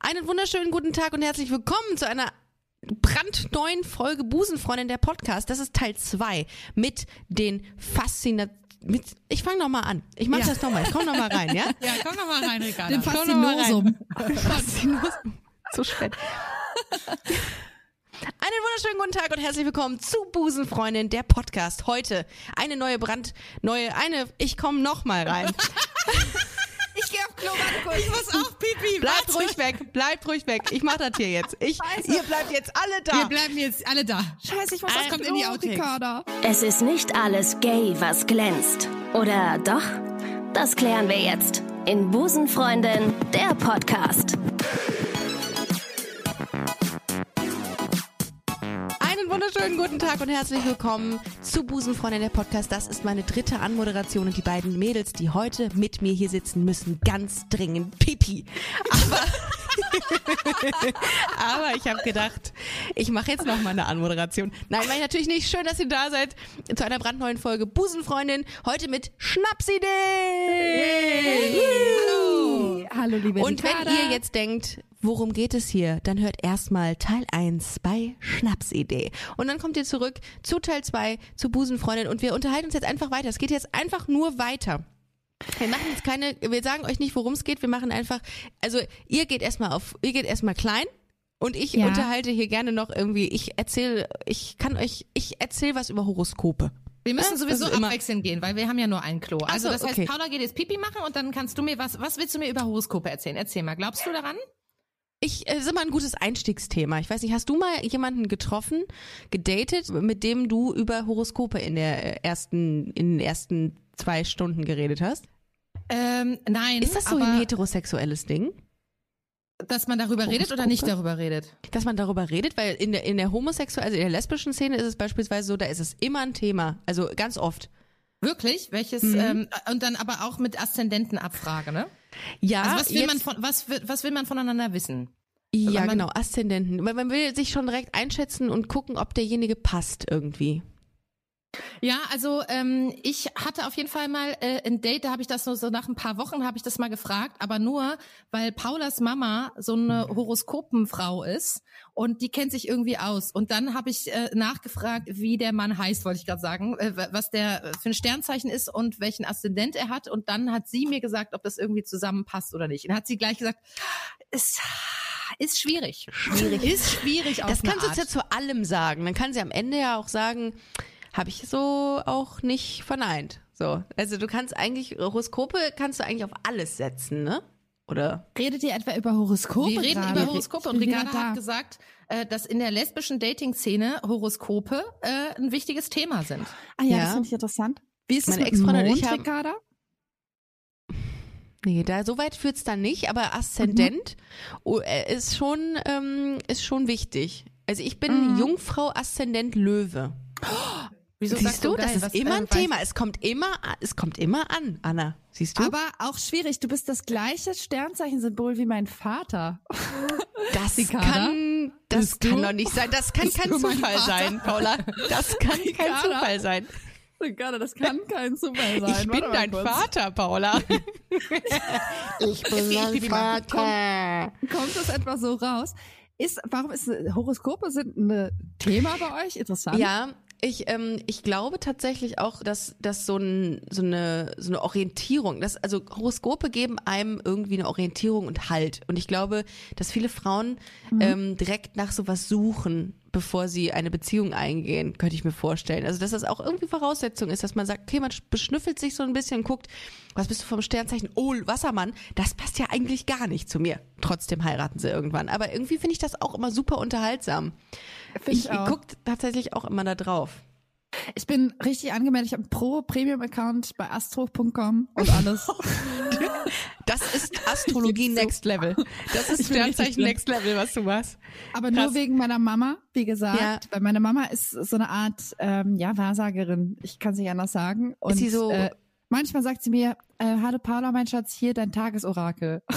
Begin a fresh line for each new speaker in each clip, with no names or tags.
Einen wunderschönen guten Tag und herzlich willkommen zu einer brandneuen Folge Busenfreundin der Podcast. Das ist Teil 2 mit den Faszinat mit, ich fange nochmal an. Ich mache
Ja.
das nochmal. Ich komme nochmal rein, ja?
Ja, komm noch mal rein,
mal rein.
Faszinosum.
Faszinosum. Zu spät. Einen wunderschönen guten Tag und herzlich willkommen zu Busenfreundin, der Podcast. Heute eine neue Brand, neue, eine, ich komme nochmal rein.
Ich gehe auf Klo, warte kurz.
Ich muss auch pipi.
Bleibt ruhig weg, bleibt ruhig weg. Ich mache das hier jetzt. Ich,
Scheiße.
ihr bleibt jetzt alle
Wir
da.
bleiben jetzt alle da.
Scheiße, ich muss
Das kommt in die.
Ricarda.
Es ist nicht alles gay, was glänzt. Oder doch? Das klären wir jetzt in Busenfreundin, der Podcast.
Einen wunderschönen guten Tag und herzlich willkommen zu Busenfreundin der Podcast. Das ist meine dritte Anmoderation und die beiden Mädels, die heute mit mir hier sitzen, müssen ganz dringend pipi. Aber, aber ich habe gedacht, ich mache jetzt noch mal eine Anmoderation. Nein, meine ich natürlich nicht. Schön, dass ihr da seid zu einer brandneuen Folge Busenfreundin. Heute mit Schnapsidee.
Hallo. Hallo, liebe
Und wenn
Ricarda.
ihr jetzt denkt, worum geht es hier, dann hört erstmal Teil 1 bei Schnapsidee. Und dann kommt ihr zurück zu Teil 2, zu Busenfreundin und wir unterhalten uns jetzt einfach weiter. Es geht jetzt einfach nur weiter. Wir machen jetzt keine, wir sagen euch nicht, worum es geht, wir machen einfach, also ihr geht erstmal auf, ihr geht erstmal klein und ich
Ja.
unterhalte hier gerne noch irgendwie, ich erzähle, ich kann euch, ich erzähle was über Horoskope.
Wir müssen
Ja,
sowieso abwechselnd gehen, weil wir haben ja nur ein Klo. Also
so,
das heißt,
okay.
Paula geht jetzt Pipi machen und dann kannst du mir was, was willst du mir über Horoskope erzählen? Erzähl mal. Glaubst du daran?
Ich, äh, das ist immer ein gutes Einstiegsthema. Ich weiß nicht, hast du mal jemanden getroffen, gedatet, mit dem du über Horoskope in der äh, ersten, in den ersten zwei Stunden geredet hast?
Ähm, nein.
Ist das so ein heterosexuelles Ding,
dass man darüber redet oder nicht
Horoskope?
darüber redet?
dass man darüber redet? Weil in der, in der homosexuellen, also in der lesbischen Szene ist es beispielsweise so, da ist es immer ein Thema. Also ganz oft.
Wirklich? Welches,
Mhm.
ähm, und dann aber auch mit Aszendentenabfrage, ne?
Ja,
Also was will
jetzt,
man von, was, was will man voneinander wissen?
ja genau, Aszendenten. Weil man will sich schon direkt einschätzen und gucken, ob derjenige passt irgendwie.
Ja, also ähm, ich hatte auf jeden Fall mal äh, ein Date, da habe ich das so, so nach ein paar Wochen habe ich das mal gefragt, aber nur, weil Paulas Mama so eine Horoskopenfrau ist und die kennt sich irgendwie aus. Und dann habe ich äh, nachgefragt, wie der Mann heißt, wollte ich gerade sagen, äh, was der für ein Sternzeichen ist und welchen Aszendent er hat. Und dann hat sie mir gesagt, ob das irgendwie zusammenpasst oder nicht. Und hat sie gleich gesagt, ist ist schwierig.
Schwierig.
Ist schwierig auf
Das kannst du
Art.
jetzt ja zu allem sagen. Dann kann sie am Ende ja auch sagen, habe ich so auch nicht verneint. So, also du kannst eigentlich Horoskope kannst du eigentlich auf alles setzen, ne? Oder?
Redet ihr etwa über Horoskope
Wir reden
gerade?
über Horoskope und Ricarda hat gesagt, äh, dass in der lesbischen Dating-Szene Horoskope äh, ein wichtiges Thema sind.
Ah ja,
Ja.
das finde ich interessant. Wie ist es mit
Ex-Freundin und
Mond,
ich haben-
Ricarda?
Nee, da so weit führt's dann nicht, aber Aszendent oh, äh, ist schon ähm, ist schon wichtig. Also ich bin
Mhm.
Jungfrau Aszendent Löwe.
Wieso
Siehst
sagst
du,
geil?
das ist
Was,
immer
äh,
ein
weißt-
Thema. Es kommt immer es kommt immer an, Anna. Siehst du?
Aber auch schwierig. Du bist das gleiche Sternzeichensymbol wie mein Vater.
Das kann, das
Bist
kann
du?
doch nicht sein. Das kann
Bist
kein
du
Zufall sein, Paula. Das kann kein
Ricarda?
Zufall sein.
Ricarda, das kann kein Zufall sein.
Ich bin
Warte mal
dein
kurz.
Vater, Paula. ich bin dein Vater.
Kommt das etwa so raus? Ist, warum ist Horoskope sind ein Thema bei euch? Interessant.
Ja, ich, ähm, ich glaube tatsächlich auch, dass, dass so, ein, so, eine, so eine Orientierung, dass, also Horoskope geben einem irgendwie eine Orientierung und Halt. Und ich glaube, dass viele Frauen ähm, direkt nach sowas suchen, bevor sie eine Beziehung eingehen, könnte ich mir vorstellen. Also dass das auch irgendwie Voraussetzung ist, dass man sagt, okay, man beschnüffelt sich so ein bisschen guckt, was bist du vom Sternzeichen? Oh, Wassermann, das passt ja eigentlich gar nicht zu mir. Trotzdem heiraten sie irgendwann. Aber irgendwie finde ich das auch immer super unterhaltsam.
Find
Ich,
ich
gucke tatsächlich auch immer da drauf.
Ich bin richtig angemeldet. Ich habe einen Pro-Premium-Account bei astro.com und alles.
Das ist Astrologie Next Level. Das ist Sternzeichen. Next Level, was du machst.
Aber
Krass.
nur wegen meiner Mama, wie gesagt.
Ja.
Weil meine Mama ist so eine Art, ähm, ja, Wahrsagerin. Ich kann es nicht anders sagen. Und,
sie so-
Äh, manchmal sagt sie mir, äh, hallo Paula, mein Schatz, hier dein Tagesorakel.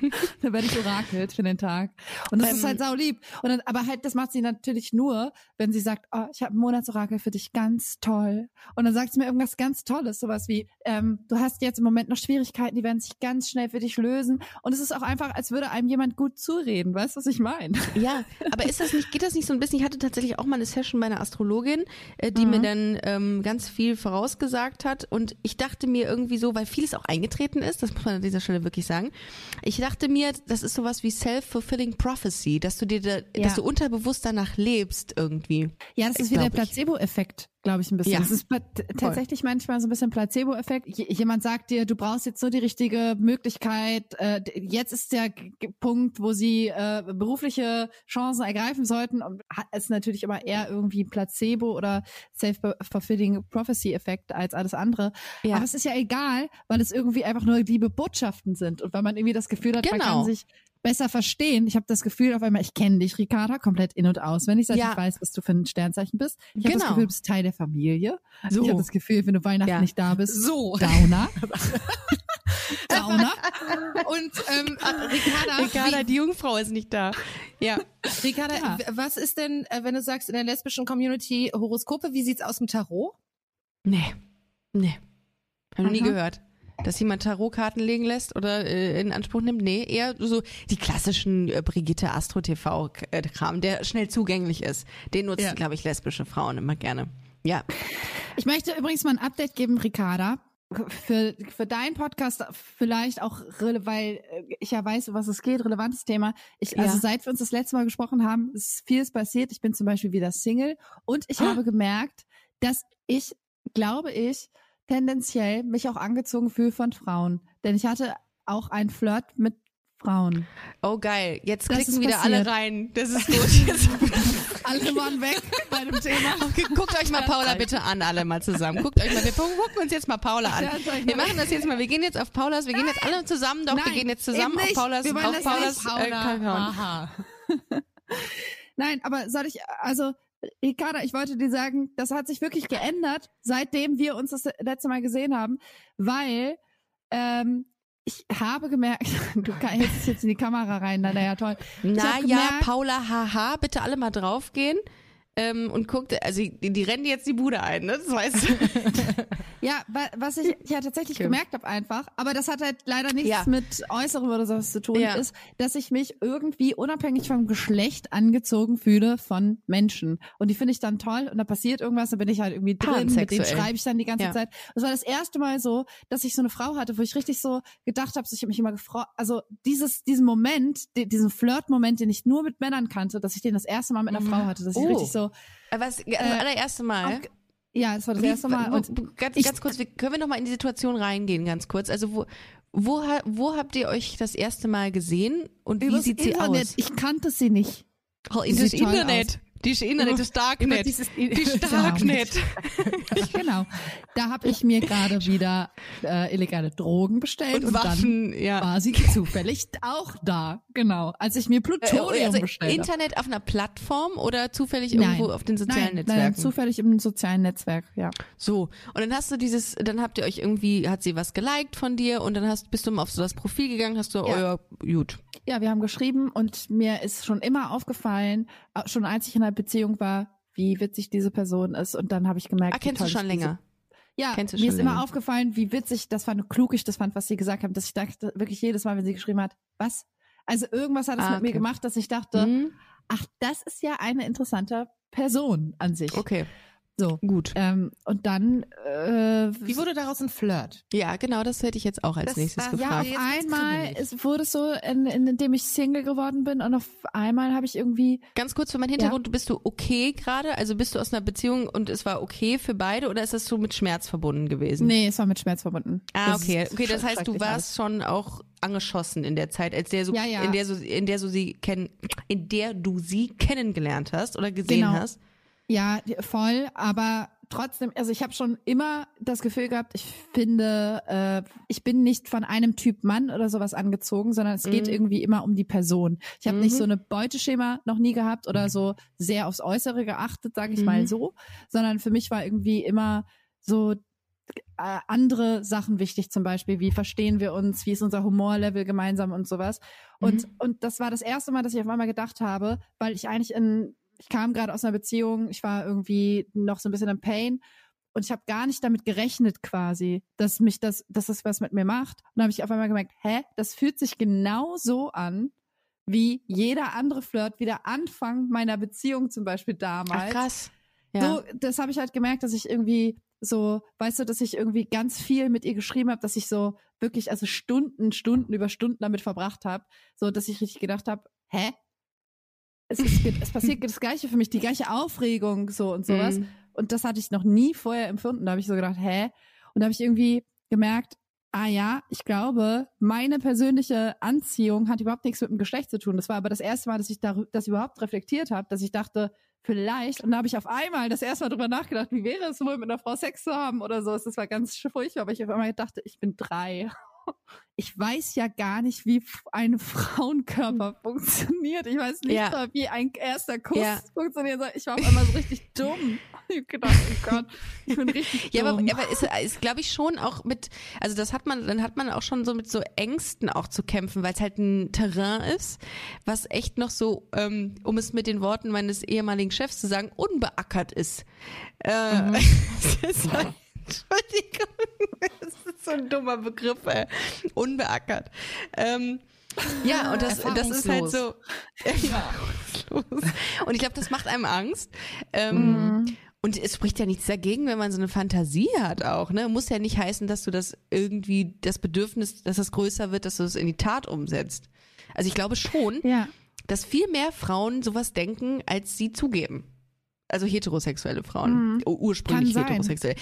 dann werde ich orakelt für den Tag. Und das
Ähm,
ist halt saulieb. Und dann, aber halt, das macht sie natürlich nur, wenn sie sagt, oh, ich habe ein Monatsorakel für dich, ganz toll. Und dann sagt sie mir irgendwas ganz Tolles, sowas wie, ähm, du hast jetzt im Moment noch Schwierigkeiten, die werden sich ganz schnell für dich lösen. Und es ist auch einfach, als würde einem jemand gut zureden. Weißt du, was ich meine?
Ja, aber ist das nicht, geht das nicht so ein bisschen? Ich hatte tatsächlich auch mal eine Session bei einer Astrologin, äh, die
Mhm.
mir dann ähm, ganz viel vorausgesagt hat. Und ich dachte mir irgendwie so, weil vieles auch eingetreten ist, das muss man an dieser Stelle wirklich sagen. Ich dachte mir, das ist sowas wie self-fulfilling prophecy, dass du dir, da,
Ja.
dass du unterbewusst danach lebst irgendwie.
Ja, das ist wie der. Placebo-Effekt, glaube ich, ein bisschen.
Ja.
Das ist tatsächlich manchmal so ein bisschen Placebo-Effekt. Jemand sagt dir, du brauchst jetzt nur die richtige Möglichkeit. Äh, jetzt ist der Punkt, wo sie äh, berufliche Chancen ergreifen sollten. Und hat- ist natürlich aber eher irgendwie Placebo oder self-fulfilling prophecy-Effekt als alles andere.
Ja.
Aber es ist ja egal, weil es irgendwie einfach nur liebe Botschaften sind und weil man irgendwie das Gefühl hat, man
Genau.
kann sich besser verstehen. Ich habe das Gefühl auf einmal, ich kenne dich, Ricarda, komplett in- und auswendig, seit
Ja.
ich weiß, was du für ein Sternzeichen bist. Ich habe das
Genau.
Gefühl, du bist Teil der Familie.
So.
Ich habe das Gefühl, wenn du Weihnachten
Ja.
nicht da bist,
So.
Downer. Downer.
Und ähm, Ricarda,
Ricarda, die Jungfrau ist nicht da. Ja.
Ricarda
Ja.
was ist denn, äh, wenn du sagst, in der lesbischen Community Horoskope, wie sieht's aus mit Tarot?
Nee. Nee. Hab noch nie gehört. Dass jemand Tarotkarten legen lässt oder äh, in Anspruch nimmt? Nee, eher so die klassischen äh, Brigitte Astro TV äh, Kram, der schnell zugänglich ist. Den nutzen,
Ja.
glaube ich, lesbische Frauen immer gerne. Ja.
Ich möchte übrigens mal ein Update geben, Ricarda. Für, für deinen Podcast vielleicht auch, weil äh, ich ja weiß, um was es geht, relevantes Thema. Ich, also
Ja.
seit wir uns das letzte Mal gesprochen haben, ist vieles passiert. Ich bin zum Beispiel wieder Single und ich
Ah.
habe gemerkt, dass ich, glaube ich, tendenziell mich auch angezogen fühle von Frauen. Denn ich hatte auch einen Flirt mit Frauen.
Oh geil. Jetzt
Das
klicken wieder
passiert.
alle rein. Das ist gut.
Alle waren weg bei dem Thema.
guckt euch mal Paula bitte an, alle mal zusammen. Guckt euch mal, wir gucken uns jetzt mal Paula an. Wir machen das jetzt mal. Wir gehen jetzt auf Paulas, wir gehen jetzt alle zusammen, doch, wir
Nein,
gehen jetzt zusammen auf. Paulas,
Wir
auf Paulas äh, Account.
Aha.
Nein, aber soll ich, also, Ricarda, ich wollte dir sagen, das hat sich wirklich geändert, seitdem wir uns das letzte Mal gesehen haben, weil ähm, ich habe gemerkt, du hältst es jetzt in die Kamera rein, na, na ja, toll.
Na
hab
ja,
gemerkt-
Paula, haha, bitte alle mal draufgehen. Ähm, und guckt, also die, die rennen jetzt die Bude ein, ne? Das weißt du.
Ja, wa- was ich ja tatsächlich
Okay.
gemerkt habe einfach, aber das hat halt leider nichts
Ja.
mit Äußerem oder sowas zu tun,
Ja.
ist, dass ich mich irgendwie unabhängig vom Geschlecht angezogen fühle von Menschen. Und die finde ich dann toll und da passiert irgendwas, da bin ich halt irgendwie drin, mit denen
Pansexuell.
schreibe ich dann die ganze
Ja.
Zeit. Das war das erste Mal so, dass ich so eine Frau hatte, wo ich richtig so gedacht habe, so ich habe mich immer gefreut, also dieses, diesen Moment, di- diesen Flirt-Moment, den ich nur mit Männern kannte, dass ich den das erste Mal mit einer
Mhm.
Frau hatte, dass ich
Oh.
richtig so,
Äh, Was, das allererste Mal.
auf, ja, das war das
Wie-
erste Mal. Und
ganz,
ich-
ganz kurz, wir, können wir noch mal in die Situation reingehen, ganz kurz. Also wo, wo, wo habt ihr euch das erste Mal gesehen und wie sieht sie
Internet,
aus?
ich kannte sie nicht.
Oh, in das Internet. Das Internet, das Darknet.
dieses-
Die
Genau.
Darknet.
genau. Da habe ich mir gerade wieder äh, illegale Drogen bestellt
Und
und,
Waffen,
dann
ja.
war sie zufällig auch da. Genau. Als ich mir
Äh,
Plutonium
also
bestellt habe.
Internet auf einer Plattform oder zufällig
Nein.
irgendwo auf den sozialen
Nein,
Netzwerken?
nein, zufällig im sozialen Netzwerk, ja.
So, und dann hast du dieses, dann habt ihr euch irgendwie, hat sie was geliked von dir und dann hast, bist du mal auf so das Profil gegangen, hast du, oh ja, gut.
Ja, wir haben geschrieben und mir ist schon immer aufgefallen, äh, schon als ich in einer Beziehung war, wie witzig diese Person ist und dann habe ich gemerkt,
Ah, kennst du schon länger?
Ja, mir ist immer
länger.
aufgefallen, wie witzig, das fand klug ich das fand, was sie gesagt haben, dass ich dachte, wirklich jedes Mal, wenn sie geschrieben hat, was? Also irgendwas hat es
Ah,
mit mir
okay.
gemacht, dass ich dachte,
Hm?
ach, das ist ja eine interessante Person an sich.
Okay,
So.
gut.
Ähm, und dann äh,
Wie wurde daraus ein Flirt?
Ja, genau, das hätte ich jetzt auch als
Das
nächstes
war-
gefragt.
ja, auf einmal es wurde es so, in, in, indem ich Single geworden bin und auf einmal habe ich irgendwie
Ganz kurz für meinen Hintergrund, bist du okay gerade? Also bist du aus einer Beziehung und es war okay für beide oder ist das so mit Schmerz verbunden gewesen?
nee, es war mit Schmerz verbunden.
Ah,
Das
okay. Okay, das heißt, du warst schon auch angeschossen in der Zeit, als der so,
Ja, ja.
in der so, in der so sie kennen, in der du sie kennengelernt hast oder gesehen
Genau.
hast.
Ja, voll, aber trotzdem, also ich habe schon immer das Gefühl gehabt, ich finde, äh, ich bin nicht von einem Typ Mann oder sowas angezogen, sondern es geht
Mhm.
irgendwie immer um die Person. Ich habe nicht
Mhm.
so eine Beuteschema noch nie gehabt oder so sehr aufs Äußere geachtet, sage ich
Mhm.
mal so, sondern für mich war irgendwie immer so äh, andere Sachen wichtig, zum Beispiel, wie verstehen wir uns, wie ist unser Humorlevel gemeinsam und sowas. Und,
Mhm.
und das war das erste Mal, dass ich auf einmal gedacht habe, weil ich eigentlich in, ich kam gerade aus einer Beziehung, ich war irgendwie noch so ein bisschen im Pain und ich habe gar nicht damit gerechnet quasi, dass mich das, dass das was mit mir macht. Und dann habe ich auf einmal gemerkt, hä, das fühlt sich genau so an, wie jeder andere Flirt, wie der Anfang meiner Beziehung zum Beispiel damals.
Ach, krass. Ja.
So, das habe ich halt gemerkt, dass ich irgendwie so, weißt du, dass ich irgendwie ganz viel mit ihr geschrieben habe, dass ich so wirklich also Stunden, Stunden über Stunden damit verbracht habe, so dass ich richtig gedacht habe, hä? Es, ist, es passiert das Gleiche für mich, die gleiche Aufregung so und sowas.
Mhm.
Und das hatte ich noch nie vorher empfunden. Da habe ich so gedacht, hä? Und da habe ich irgendwie gemerkt, ah ja, ich glaube, meine persönliche Anziehung hat überhaupt nichts mit dem Geschlecht zu tun. Das war aber das erste Mal, dass ich das überhaupt reflektiert habe, dass ich dachte, vielleicht, und da habe ich auf einmal das erste Mal drüber nachgedacht, wie wäre es wohl mit einer Frau Sex zu haben oder so. Das war ganz furchtbar, aber ich auf einmal dachte, ich bin drei. Ich weiß ja gar nicht, wie ein Frauenkörper funktioniert. Ich weiß nicht
Ja.
wie ein erster Kuss
Ja.
funktioniert. Ich war auf einmal so richtig dumm. Ich gedacht, oh Gott, ich bin richtig
Ja, aber,
dumm.
aber ist, ist glaube ich schon auch mit, also das hat man, dann hat man auch schon so mit so Ängsten auch zu kämpfen, weil es halt ein Terrain ist, was echt noch so, ähm, um es mit den Worten meines ehemaligen Chefs zu sagen, unbeackert ist. Äh,
Mhm.
ist halt, Entschuldigung, das ist so ein dummer Begriff, ey. unbeackert. Ähm, ja, und das, das ist halt so. Erfahrungslos. Und ich glaube, das macht einem Angst. Ähm,
Mhm.
und es spricht ja nichts dagegen, wenn man so eine Fantasie hat auch, ne? Muss ja nicht heißen, dass du das irgendwie, das Bedürfnis, dass das größer wird, dass du es in die Tat umsetzt. Also ich glaube schon,
ja.
dass viel mehr Frauen sowas denken, als sie zugeben. Also heterosexuelle Frauen.
Mhm.
Ursprünglich heterosexuell.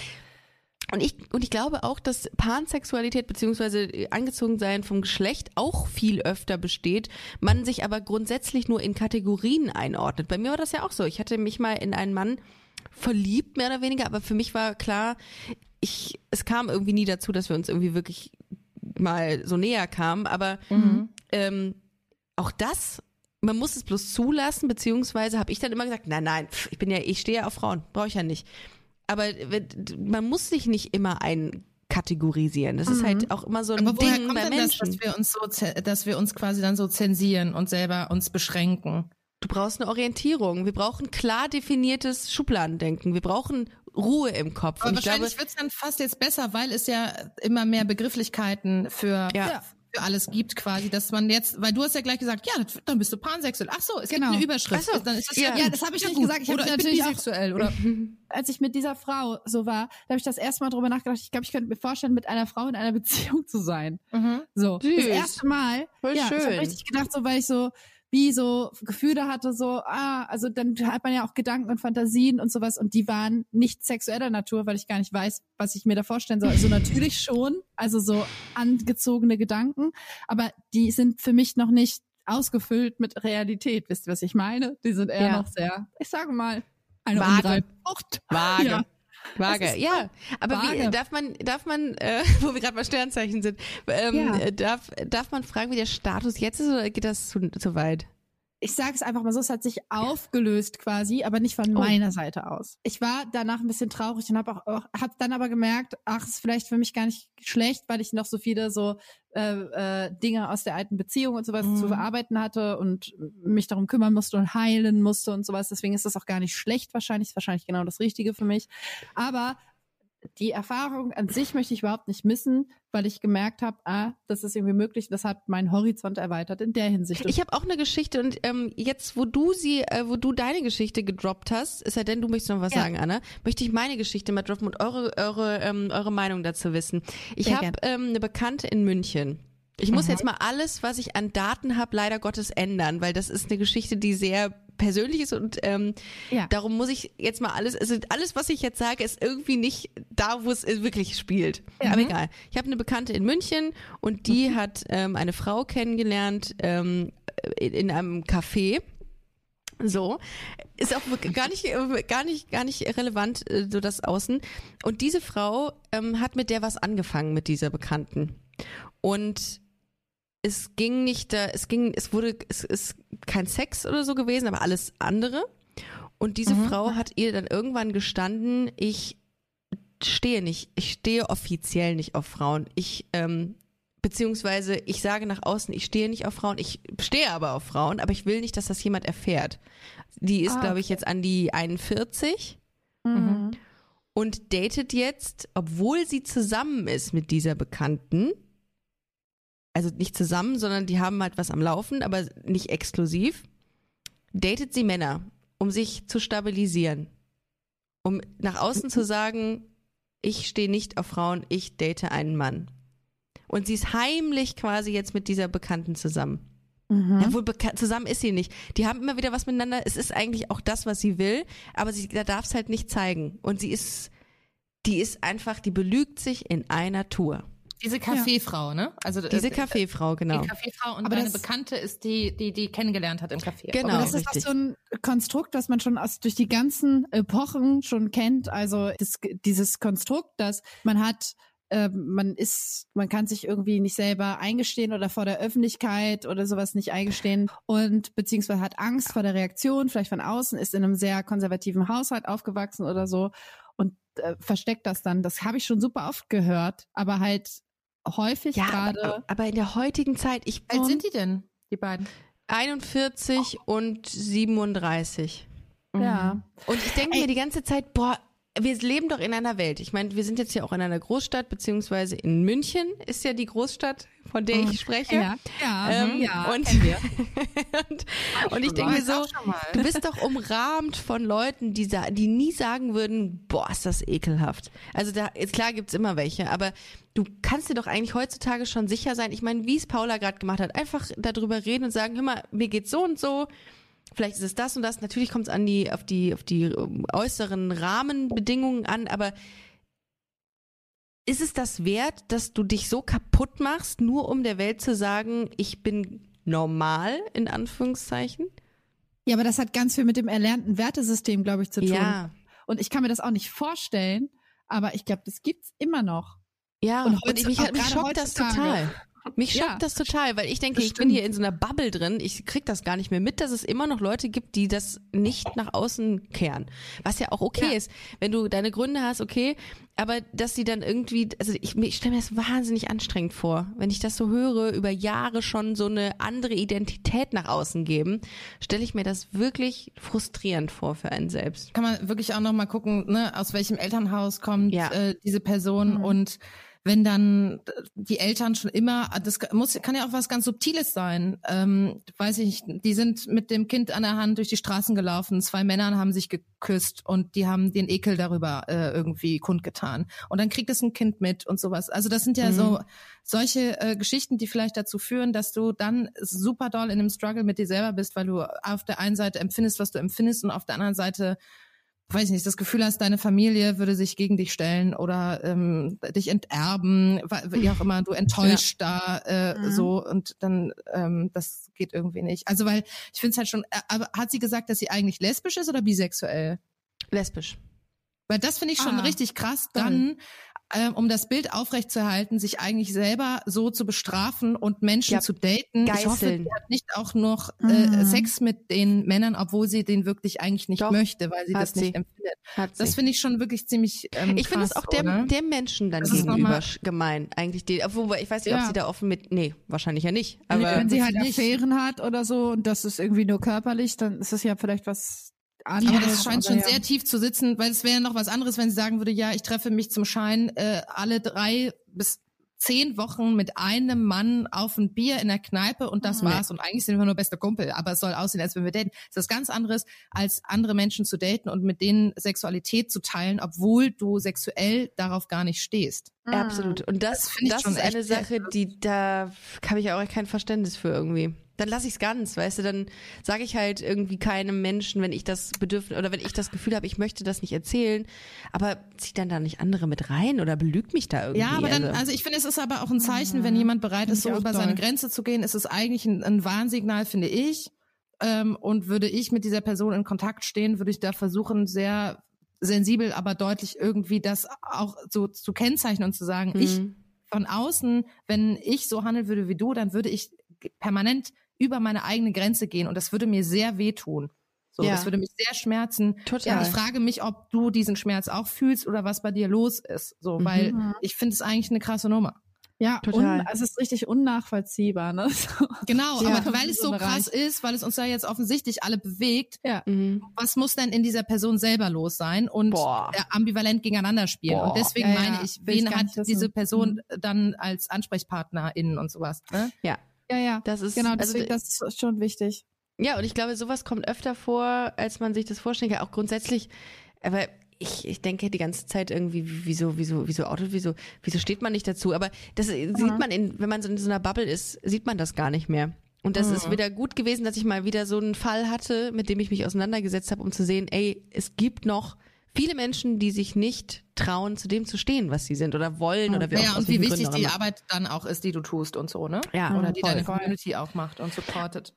Und ich, und ich glaube auch, dass Pansexualität beziehungsweise Angezogensein vom Geschlecht auch viel öfter besteht, man sich aber grundsätzlich nur in Kategorien einordnet. Bei mir war das ja auch so. Ich hatte mich mal in einen Mann verliebt, mehr oder weniger, aber für mich war klar, ich, es kam irgendwie nie dazu, dass wir uns irgendwie wirklich mal so näher kamen, aber ähm, auch das, man muss es bloß zulassen, beziehungsweise habe ich dann immer gesagt, nein, nein, ich bin ja, ich stehe ja auf Frauen, brauche ich ja nicht. Aber man muss sich nicht immer einkategorisieren. Das ist halt auch immer so ein
Aber woher
Ding
kommt
bei
denn das,
Menschen.
dass wir uns so, dass wir uns quasi dann so zensieren und selber uns beschränken?
Du brauchst eine Orientierung. Wir brauchen klar definiertes Schubladendenken. Wir brauchen Ruhe im Kopf.
Aber wahrscheinlich wird's dann fast jetzt besser, weil es ja immer mehr Begrifflichkeiten für,
Ja.
Für alles gibt quasi, dass man jetzt, weil du hast ja gleich gesagt, ja, dann bist du pansexuell. Ach so, es
Genau.
gibt eine Überschrift.
Ach so.
Dann ist das
Ja.
Ja, das habe ich nicht gesagt. Ich habe
ich bin
natürlich
bisexuell oder
als ich mit dieser Frau so war, da habe ich das erste Mal drüber nachgedacht. Ich glaube, ich könnte mir vorstellen, mit einer Frau in einer Beziehung zu sein.
Mhm.
So,
Süß.
das erste Mal.
Voll
ja, ich
schön.
habe richtig gedacht, so weil ich so wie so Gefühle hatte, so ah, also dann hat man ja auch Gedanken und Fantasien und sowas und die waren nicht sexueller Natur, weil ich gar nicht weiß, was ich mir da vorstellen soll. Also natürlich schon, also so angezogene Gedanken, aber die sind für mich noch nicht ausgefüllt mit Realität. Wisst ihr, was ich meine? Die sind eher
Ja.
noch sehr, ich sage mal, eine
Vage.
Frucht.
Vage.
Ja. Ist
ja. Aber wie,
vage.
darf man, darf man, äh, wo wir gerade bei Sternzeichen sind, ähm,
Ja.
äh, darf, darf man fragen, wie der Status jetzt ist oder geht das zu, zu weit?
Ich sage es einfach mal so, es hat sich aufgelöst quasi, aber nicht von
Oh.
meiner Seite aus. Ich war danach ein bisschen traurig und habe auch, auch hab dann aber gemerkt, ach, ist vielleicht für mich gar nicht schlecht, weil ich noch so viele so äh, äh, Dinge aus der alten Beziehung und sowas
Mhm.
zu verarbeiten hatte und mich darum kümmern musste und heilen musste und sowas. Deswegen ist das auch gar nicht schlecht wahrscheinlich, ist wahrscheinlich genau das Richtige für mich. Aber die Erfahrung an sich möchte ich überhaupt nicht missen, weil ich gemerkt habe, ah, das ist irgendwie möglich. Das hat meinen Horizont erweitert in der Hinsicht.
Ich habe auch eine Geschichte und ähm, jetzt, wo du sie, äh, wo du deine Geschichte gedroppt hast, ist ja denn, du möchtest noch was
Ja.
sagen, Anna, möchte ich meine Geschichte mal droppen und eure, eure, ähm, eure Meinung dazu wissen. Ich habe ähm, eine Bekannte in München. Ich muss jetzt mal alles, was ich an Daten habe, leider Gottes ändern, weil das ist eine Geschichte, die sehr persönlich ist und ähm,
Ja.
darum muss ich jetzt mal alles, also alles, was ich jetzt sage, ist irgendwie nicht da, wo es wirklich spielt. Aber egal. Ich habe eine Bekannte in München und die hat ähm, eine Frau kennengelernt ähm, in, in einem Café. So ist auch gar nicht, äh, gar nicht, gar nicht relevant äh, so das Außen. Und diese Frau ähm, hat mit der was angefangen mit dieser Bekannten und es ging nicht da, es ging, es wurde, es ist kein Sex oder so gewesen, aber alles andere. Und diese Frau hat ihr dann irgendwann gestanden, ich stehe nicht, ich stehe offiziell nicht auf Frauen. Ich, ähm, beziehungsweise ich sage nach außen, ich stehe nicht auf Frauen, ich stehe aber auf Frauen, aber ich will nicht, dass das jemand erfährt. Die ist,
Ah,
glaube ich, jetzt an die 41
Mhm.
und datet jetzt, obwohl sie zusammen ist mit dieser Bekannten. Also nicht zusammen, sondern die haben halt was am Laufen, aber nicht exklusiv. Datet sie Männer, um sich zu stabilisieren. Um nach außen zu sagen, ich stehe nicht auf Frauen, ich date einen Mann. Und sie ist heimlich quasi jetzt mit dieser Bekannten zusammen.
Mhm.
Ja, wohl zusammen ist sie nicht. Die haben immer wieder was miteinander. Es ist eigentlich auch das, was sie will, aber sie da darf es halt nicht zeigen. Und sie ist, die ist einfach, die belügt sich in einer Tour.
Diese Kaffeefrau, ne? Also
Diese
äh,
Kaffeefrau, genau.
Die Kaffeefrau und
Aber
deine
das-
Bekannte ist die, die die kennengelernt hat im Café.
Genau.
Aber das ist auch so ein Konstrukt, was man schon aus, durch die ganzen Epochen schon kennt. Also das, dieses Konstrukt, dass man hat, äh, man ist, man kann sich irgendwie nicht selber eingestehen oder vor der Öffentlichkeit oder sowas nicht eingestehen und beziehungsweise hat Angst vor der Reaktion, vielleicht von außen, ist in einem sehr konservativen Haushalt aufgewachsen oder so und äh, versteckt das dann. Das habe ich schon super oft gehört, aber halt häufig
Ja,
gerade.
aber, aber in der heutigen Zeit, ich
Wie alt sind die denn, die beiden?
41 und 37.
Ja.
Und ich denke mir die ganze Zeit, boah, wir leben doch in einer Welt. Ich meine, wir sind jetzt ja auch in einer Großstadt, beziehungsweise in München ist ja die Großstadt, von der ich spreche.
Ja, ja,
Ähm,
ja.
und, und, und ich denke mir so, du bist doch umrahmt von Leuten, die, die nie sagen würden, boah, ist das ekelhaft. Also da, klar gibt's immer welche, aber du kannst dir doch eigentlich heutzutage schon sicher sein. Ich meine, wie es Paula gerade gemacht hat, einfach darüber reden und sagen, hör mal, mir geht's so und so. Vielleicht ist es das und das. Natürlich kommt es an die, auf die, auf die ähm, äußeren Rahmenbedingungen an, aber ist es das wert, dass du dich so kaputt machst, nur um der Welt zu sagen, ich bin normal, in Anführungszeichen?
Ja, aber das hat ganz viel mit dem erlernten Wertesystem, glaube ich, zu tun.
Ja.
Und ich kann mir das auch nicht vorstellen, aber ich glaube, das gibt's immer noch.
Ja,
Und
und,
heutzu-
mich, mich schockt das total. Mich schockt
Ja.
das total, weil ich denke,
Das
ich bin hier in so einer Bubble drin. Ich krieg das gar nicht mehr mit, dass es immer noch Leute gibt, die das nicht nach außen kehren. Was ja auch okay
Ja.
ist. Wenn du deine Gründe hast, okay. Aber dass sie dann irgendwie, also ich, ich stelle mir das wahnsinnig anstrengend vor. Wenn ich das so höre, über Jahre schon so eine andere Identität nach außen geben, stelle ich mir das wirklich frustrierend vor für einen selbst.
Kann man wirklich auch noch mal gucken, ne, aus welchem Elternhaus kommt
Ja.
äh, diese Person
Mhm.
und wenn dann die Eltern schon immer, das muss, kann ja auch was ganz Subtiles sein. Ähm, weiß ich die sind mit dem Kind an der Hand durch die Straßen gelaufen, zwei Männer haben sich geküsst und die haben den Ekel darüber äh, irgendwie kundgetan. Und dann kriegt es ein Kind mit und sowas. Also das sind ja
Mhm.
so solche äh, Geschichten, die vielleicht dazu führen, dass du dann super doll in einem Struggle mit dir selber bist, weil du auf der einen Seite empfindest, was du empfindest und auf der anderen Seite weiß ich nicht, das Gefühl hast, deine Familie würde sich gegen dich stellen oder ähm, dich enterben, wie auch immer, du enttäuscht da äh,
Mhm.
so und dann ähm, das geht irgendwie nicht. Also weil ich finde es halt schon, äh, aber hat sie gesagt, dass sie eigentlich lesbisch ist oder bisexuell?
Lesbisch.
Weil das finde ich schon
Ah,
richtig krass, dann ähm, um das Bild aufrechtzuerhalten, sich eigentlich selber so zu bestrafen und Menschen
Ja,
zu daten. Ich hoffe,
geißeln.
sie hat nicht auch noch äh,
Mhm.
Sex mit den Männern, obwohl sie den wirklich eigentlich nicht
Doch,
möchte, weil sie das nicht
sie.
empfindet.
Hat
Das finde ich schon wirklich ziemlich ähm,
Ich finde es auch dem, dem Menschen dann
Das ist
gegenüber gemein. Eigentlich die, obwohl ich weiß nicht, ob
Ja.
sie da offen mit. Nee, wahrscheinlich ja nicht.
Wenn-
Aber
wenn sie halt
nicht.
Affären hat oder so und das ist irgendwie nur körperlich, dann ist es ja vielleicht was anderes.
Aber das scheint
aber
schon
ja.
sehr tief zu sitzen, weil es wäre noch was anderes, wenn sie sagen würde, ja, ich treffe mich zum Schein äh, alle drei bis zehn Wochen mit einem Mann auf ein Bier in der Kneipe und das
Mhm.
war's. Und eigentlich sind wir nur beste Kumpel, aber es soll aussehen, als wenn wir daten. Das ist was ganz anderes, als andere Menschen zu daten und mit denen Sexualität zu teilen, obwohl du sexuell darauf gar nicht stehst.
Mhm.
Absolut. Und das,
Das finde ich
das,
schon
ist eine Sache, die da habe ich auch kein Verständnis für irgendwie. Dann lasse ich es ganz, weißt du, dann sage ich halt irgendwie keinem Menschen, wenn ich das Bedürfnis oder wenn ich das Gefühl habe, ich möchte das nicht erzählen, aber zieht dann da nicht andere mit rein oder belügt mich da irgendwie.
Ja, aber dann, also ich finde, es ist aber auch ein Zeichen, wenn jemand bereit ist,
ich
so über
toll.
seine Grenze zu gehen, ist es eigentlich ein, ein Warnsignal, finde ich. Ähm, und würde ich mit dieser Person in Kontakt stehen, würde ich da versuchen, sehr sensibel, aber deutlich irgendwie das auch so zu kennzeichnen und zu sagen, ich
Mhm.
von außen, wenn ich so handeln würde wie du, dann würde ich permanent über meine eigene Grenze gehen und das würde mir sehr wehtun. So,
Ja.
das würde mich sehr schmerzen.
Total.
Ja, ich frage mich, ob du diesen Schmerz auch fühlst oder was bei dir los ist. So,
Mhm.
weil ich finde es eigentlich eine krasse Nummer.
Ja,
Total.
Und es ist richtig unnachvollziehbar, ne? So.
Genau,
Ja.
aber weil es so krass ist, weil es uns da jetzt offensichtlich alle bewegt,
Ja.
Mhm.
was muss denn in dieser Person selber los sein und
Boah.
äh, ambivalent gegeneinander spielen?
Boah.
Und deswegen
Ja, ja,
meine ich,
ich
wen
gar
hat diese Person
Mhm.
dann als AnsprechpartnerInnen und sowas? Ne?
Ja,
Ja, ja.
das ist
Genau,
also,
deswegen, das ist schon wichtig.
Ja, und ich glaube, sowas kommt öfter vor, als man sich das vorstellen kann. Auch grundsätzlich, aber ich, ich denke die ganze Zeit irgendwie, wieso, wieso, wieso Auto, wieso, wieso steht man nicht dazu? Aber das sieht man in, wenn man so in so einer Bubble ist, sieht man das gar nicht mehr. Und das ist wieder gut gewesen, dass ich mal wieder so einen Fall hatte, mit dem ich mich auseinandergesetzt habe, um zu sehen, ey, es gibt noch viele Menschen, die sich nicht trauen, zu dem zu stehen, was sie sind oder wollen oder wie
Naja,
auch, aus
und wie wichtig die. Arbeit dann auch ist, die du tust und so, ne?
Ja,
Oder die
voll.
deine Community auch macht und supportet.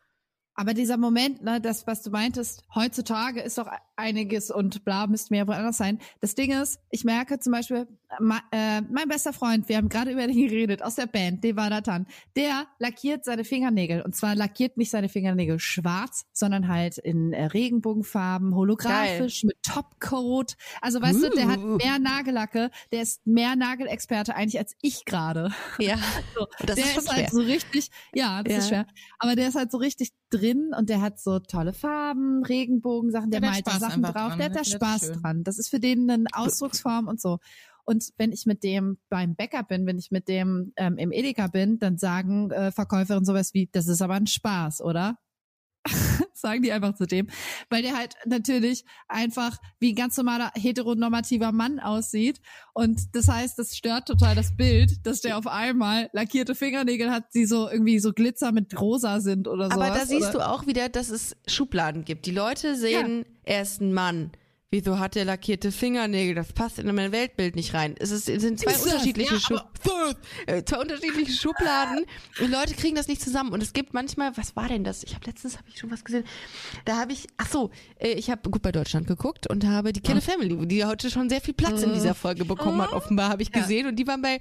Aber dieser Moment, ne, das, was du meintest, heutzutage ist doch einiges und bla, müssten wir ja woanders sein. Das Ding ist, ich merke zum Beispiel, ma, äh, mein bester Freund, wir haben gerade über den geredet, aus der Band, Devadatan, der lackiert seine Fingernägel. Und zwar lackiert nicht seine Fingernägel schwarz, sondern halt in äh, Regenbogenfarben, holographisch, mit Topcoat. Also weißt du, der hat
Uh.
mehr Nagellacke, der ist mehr Nagelexperte eigentlich als ich gerade.
Ja,
So,
das
der
ist schwer.
halt so richtig, ja, das ist
Ja.
schwer. Aber der ist halt so richtig drin und der hat so tolle Farben, Regenbogensachen, der
Ja, der
malt da Sachen drauf,
dran,
der hat da
das
Spaß
schön.
dran. Das ist für den eine Ausdrucksform und so. Und wenn ich mit dem beim Bäcker bin, wenn ich mit dem ähm, im Edeka bin, dann sagen äh, Verkäuferinnen sowas wie, das ist aber ein Spaß, oder? sagen die einfach zu dem, weil der halt natürlich einfach wie ein ganz normaler heteronormativer Mann aussieht und das heißt, das stört total das Bild, dass der auf einmal lackierte Fingernägel hat, die so irgendwie so Glitzer mit rosa sind oder so.
Aber da siehst du auch wieder, dass es Schubladen gibt. Die Leute sehen, er ist ein Mann. Wieso hat er lackierte Fingernägel? Das passt in mein Weltbild nicht rein. Es, ist, es sind zwei
Ist das?
unterschiedliche
Ja,
Schub äh, zwei unterschiedliche Schubladen und Leute kriegen das nicht zusammen. Und es gibt manchmal, was war denn das? Ich habe letztens habe ich schon was gesehen. Da habe ich, ach so, äh, ich habe gut bei Deutschland geguckt und habe die Kille Family, die heute schon sehr viel Platz in dieser Folge bekommen hat, offenbar habe ich gesehen und die waren bei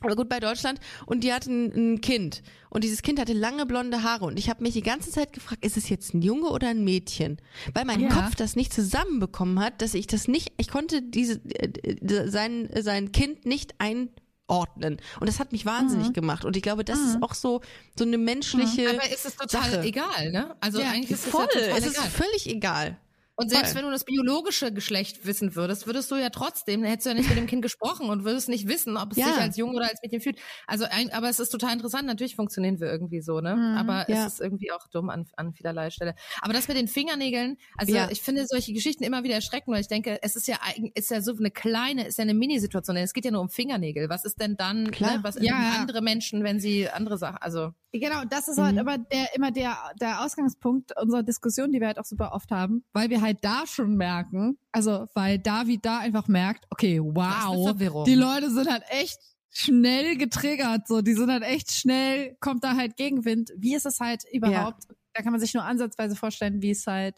aber gut bei Deutschland und die hatten ein Kind und dieses Kind hatte lange blonde Haare und ich habe mich die ganze Zeit gefragt, ist es jetzt ein Junge oder ein Mädchen? Weil mein
Ja.
Kopf das nicht zusammenbekommen hat, dass ich das nicht, ich konnte diese äh, äh, sein sein Kind nicht einordnen und das hat mich wahnsinnig gemacht und ich glaube, das ist auch so so eine menschliche
Aber ist es total
Sache.
egal, ne? Also
Ja,
eigentlich ist
voll,
es ja total
es ist
egal.
völlig egal.
Und selbst
Voll.
wenn du das biologische Geschlecht wissen würdest, würdest du ja trotzdem, dann hättest du ja nicht mit dem Kind gesprochen und würdest nicht wissen, ob es
Ja.
sich als Junge oder als Mädchen fühlt. Also, aber es ist total interessant. Natürlich funktionieren wir irgendwie so, ne?
Mhm.
aber
Ja.
es ist irgendwie auch dumm an, an vielerlei Stelle. Aber das mit den Fingernägeln, also
Ja.
ich finde solche Geschichten immer wieder erschreckend, weil ich denke, es ist ja ist ja so eine kleine, ist ja eine Minisituation. Es geht ja nur um Fingernägel. Was ist denn dann,
Klar.
ne, was
ja.
andere Menschen, wenn sie andere Sachen, also
Genau, das ist halt
Mhm.
immer der, immer der, der Ausgangspunkt unserer Diskussion, die wir halt auch super oft haben, weil wir halt da schon merken, also weil David da einfach merkt, okay, wow, die Leute sind halt echt schnell getriggert, so, die sind halt echt schnell, kommt da halt Gegenwind. Wie ist es halt überhaupt? Da kann man sich nur ansatzweise vorstellen, wie es halt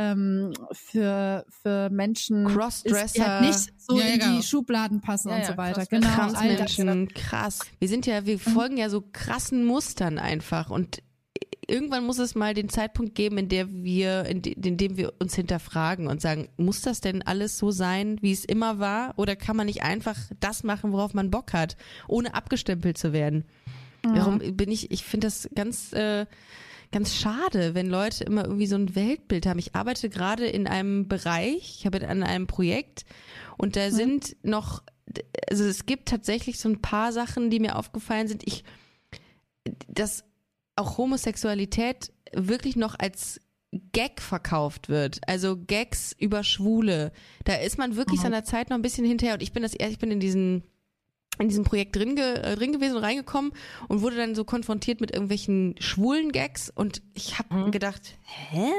ähm, für für Menschen
Crossdresser.
ist, die halt nicht so
Ja, ja,
in
genau.
die Schubladen passen
Ja,
und
ja,
so weiter. Genau.
Transmenschen, krass. Wir sind ja, wir folgen ja so krassen Mustern einfach und irgendwann muss es mal den Zeitpunkt geben, in der wir, in, de, in dem wir uns hinterfragen und sagen, muss das denn alles so sein, wie es immer war, oder kann man nicht einfach das machen, worauf man Bock hat, ohne abgestempelt zu werden? Warum bin ich? Ich finde das ganz äh, ganz schade, wenn Leute immer irgendwie so ein Weltbild haben. Ich arbeite gerade in einem Bereich, ich habe an einem Projekt und da sind noch, also es gibt tatsächlich so ein paar Sachen, die mir aufgefallen sind. Ich, dass auch Homosexualität wirklich noch als Gag verkauft wird. Also Gags über Schwule. Da ist man wirklich seiner Zeit noch ein bisschen hinterher. Und ich bin das, ich bin in diesen in diesem Projekt drin, ge, äh, drin gewesen und reingekommen und wurde dann so konfrontiert mit irgendwelchen schwulen Gags und ich habe gedacht, hä?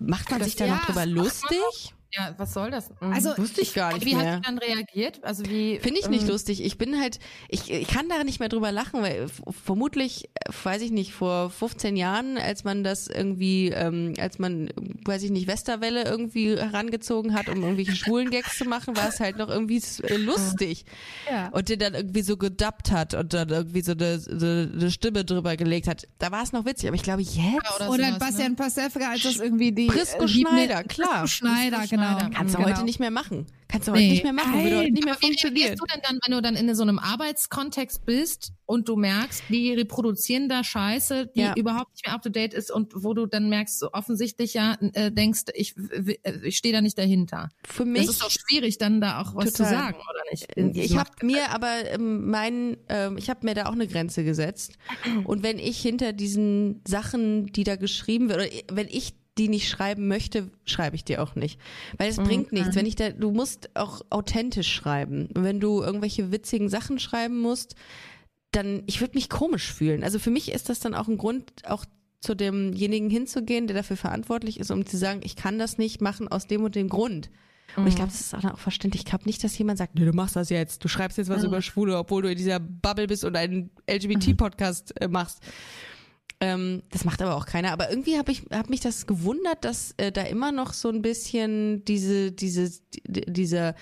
Macht man sich da
ja,
noch drüber lustig?
Ja, was soll das? Mhm.
Also
Wusste ich gar nicht
wie
mehr.
hast du dann reagiert? Also wie
Finde ich nicht
ähm,
lustig. Ich bin halt, ich, ich kann da nicht mehr drüber lachen, weil f- vermutlich, äh, weiß ich nicht, vor 15 Jahren, als man das irgendwie, ähm, als man, weiß ich nicht, Westerwelle irgendwie herangezogen hat, um irgendwelche schwulen Gags zu machen, war es halt noch irgendwie äh, lustig.
Ja.
Und den dann irgendwie so gedubbt hat und dann irgendwie so eine, so eine Stimme drüber gelegt hat. Da war es noch witzig, aber ich glaube jetzt.
Oder
Oder
sowas,
Bastian
ne?
Pastewka, als das irgendwie die
Prisco
äh,
Schneider, klar.
Prisco Schneider,
Prisco
genau.
Schneider.
Kannst du
genau.
heute nicht mehr machen. Kannst du
Nee.
heute nicht mehr machen, würde heute nicht mehr
wie
funktionieren.
reagierst du denn dann, wenn du dann in so einem Arbeitskontext bist und du merkst, die reproduzieren da Scheiße, die
Ja.
überhaupt nicht mehr up to date ist und wo du dann merkst, so offensichtlich ja äh, denkst, ich, äh, ich stehe da nicht dahinter.
Für
Das
mich
ist doch schwierig, dann da auch was
Total.
zu sagen, oder nicht? In
Ich habe mir aber ähm, meinen, ähm, ich habe mir da auch eine Grenze gesetzt. Und wenn ich hinter diesen Sachen, die da geschrieben wird, oder wenn ich die nicht schreiben möchte, schreibe ich dir auch nicht, weil es bringt nichts. Wenn ich da, du musst auch authentisch schreiben. Und wenn du irgendwelche witzigen Sachen schreiben musst, dann ich würde mich komisch fühlen. Also für mich ist das dann auch ein Grund, auch zu demjenigen hinzugehen, der dafür verantwortlich ist, um zu sagen, ich kann das nicht machen aus dem und dem Grund. Und ich glaube, das ist auch, auch verständlich. Ich glaube nicht, dass jemand sagt, nee, du machst das jetzt, du schreibst jetzt was über Schwule, obwohl du in dieser Bubble bist und einen LGBT-Podcast äh, machst. Ähm, das macht aber auch keiner. Aber irgendwie habe ich hab mich das gewundert, dass äh, da immer noch so ein bisschen diese, diese, die, diese